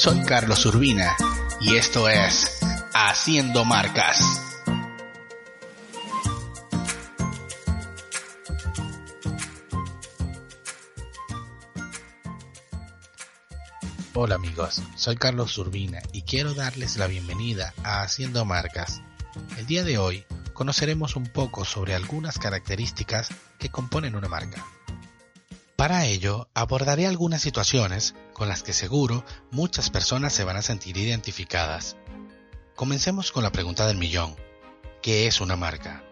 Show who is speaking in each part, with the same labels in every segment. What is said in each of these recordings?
Speaker 1: soy Carlos Urbina y esto es Haciendo Marcas. Hola amigos, soy Carlos Urbina y quiero darles la bienvenida a Haciendo Marcas. El día de hoy conoceremos un poco sobre algunas características que componen una marca. Para ello, abordaré algunas situaciones con las que seguro muchas personas se van a sentir identificadas. Comencemos con la pregunta del millón. ¿Qué es una marca?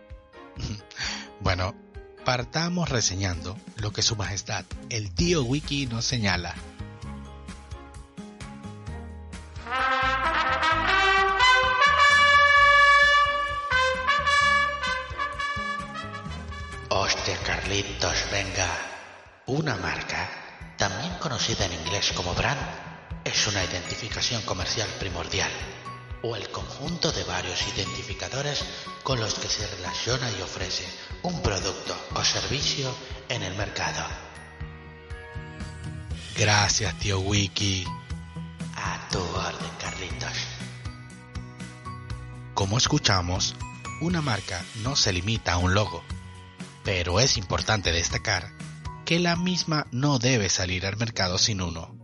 Speaker 1: bueno, partamos reseñando lo que Su Majestad, el tío Wiki, nos señala.
Speaker 2: Hostia, Carlitos, venga. Una marca, también conocida en inglés como brand, es una identificación comercial primordial o el conjunto de varios identificadores con los que se relaciona y ofrece un producto o servicio en el mercado.
Speaker 1: Gracias, tío Wiki.
Speaker 2: A tu orden, Carlitos.
Speaker 1: Como escuchamos, una marca no se limita a un logo, pero es importante destacar que la misma no debe salir al mercado sin uno.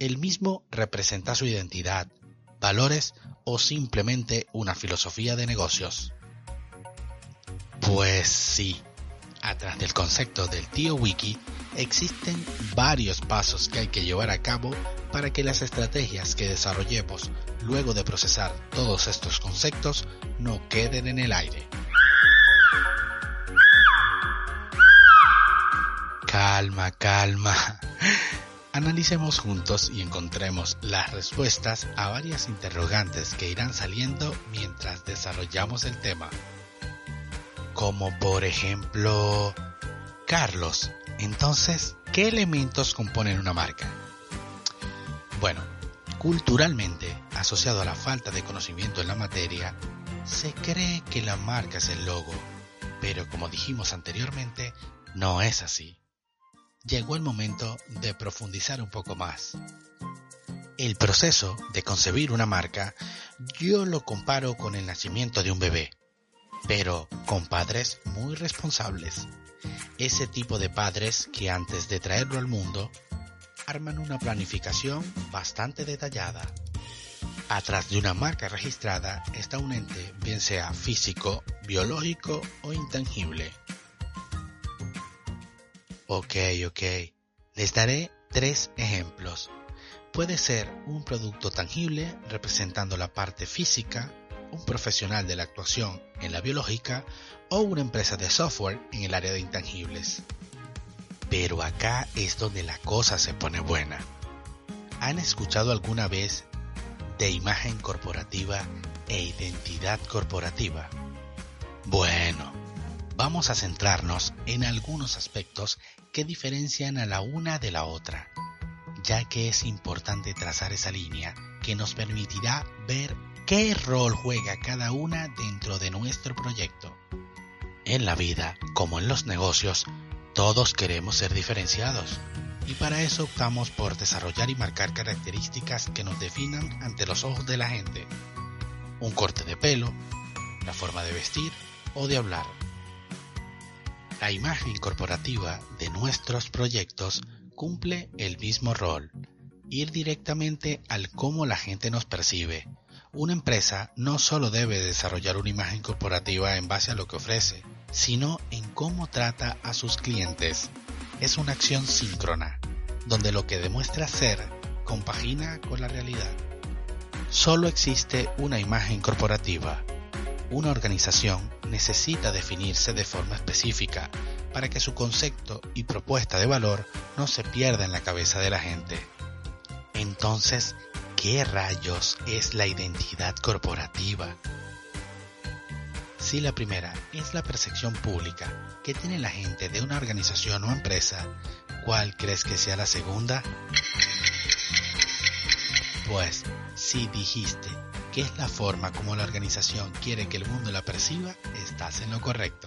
Speaker 1: El mismo representa su identidad, valores o simplemente una filosofía de negocios. Pues sí, atrás del concepto del tío Wiki existen varios pasos que hay que llevar a cabo para que las estrategias que desarrollemos luego de procesar todos estos conceptos no queden en el aire. Calma, calma. Analicemos juntos y encontremos las respuestas a varias interrogantes que irán saliendo mientras desarrollamos el tema. Como por ejemplo, Carlos, entonces, ¿qué elementos componen una marca? Bueno, culturalmente, asociado a la falta de conocimiento en la materia, se cree que la marca es el logo, pero como dijimos anteriormente, no es así llegó el momento de profundizar un poco más. El proceso de concebir una marca yo lo comparo con el nacimiento de un bebé, pero con padres muy responsables. Ese tipo de padres que antes de traerlo al mundo arman una planificación bastante detallada. Atrás de una marca registrada está un ente, bien sea físico, biológico o intangible. Ok, ok. Les daré tres ejemplos. Puede ser un producto tangible representando la parte física, un profesional de la actuación en la biológica o una empresa de software en el área de intangibles. Pero acá es donde la cosa se pone buena. ¿Han escuchado alguna vez de imagen corporativa e identidad corporativa? Bueno, vamos a centrarnos en algunos aspectos que diferencian a la una de la otra, ya que es importante trazar esa línea que nos permitirá ver qué rol juega cada una dentro de nuestro proyecto. En la vida, como en los negocios, todos queremos ser diferenciados y para eso optamos por desarrollar y marcar características que nos definan ante los ojos de la gente. Un corte de pelo, la forma de vestir o de hablar la imagen corporativa de nuestros proyectos cumple el mismo rol, ir directamente al cómo la gente nos percibe. Una empresa no solo debe desarrollar una imagen corporativa en base a lo que ofrece, sino en cómo trata a sus clientes. Es una acción síncrona, donde lo que demuestra ser compagina con la realidad. Solo existe una imagen corporativa, una organización necesita definirse de forma específica, para que su concepto y propuesta de valor no se pierda en la cabeza de la gente. Entonces, ¿qué rayos es la identidad corporativa? Si la primera es la percepción pública que tiene la gente de una organización o empresa, ¿cuál crees que sea la segunda? Pues, si dijiste es la forma como la organización quiere que el mundo la perciba, estás en lo correcto.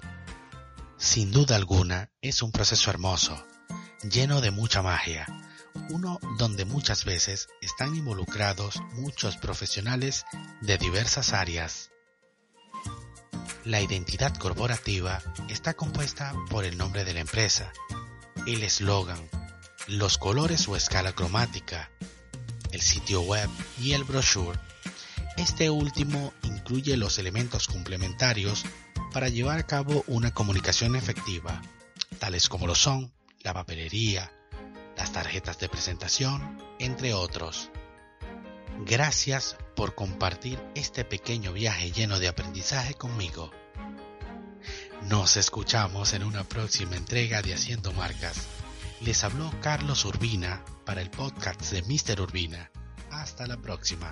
Speaker 1: Sin duda alguna, es un proceso hermoso, lleno de mucha magia, uno donde muchas veces están involucrados muchos profesionales de diversas áreas. La identidad corporativa está compuesta por el nombre de la empresa, el eslogan, los colores o escala cromática, el sitio web y el brochure. Este último incluye los elementos complementarios para llevar a cabo una comunicación efectiva, tales como lo son la papelería, las tarjetas de presentación, entre otros. Gracias por compartir este pequeño viaje lleno de aprendizaje conmigo. Nos escuchamos en una próxima entrega de Haciendo Marcas. Les habló Carlos Urbina para el podcast de Mr. Urbina. Hasta la próxima.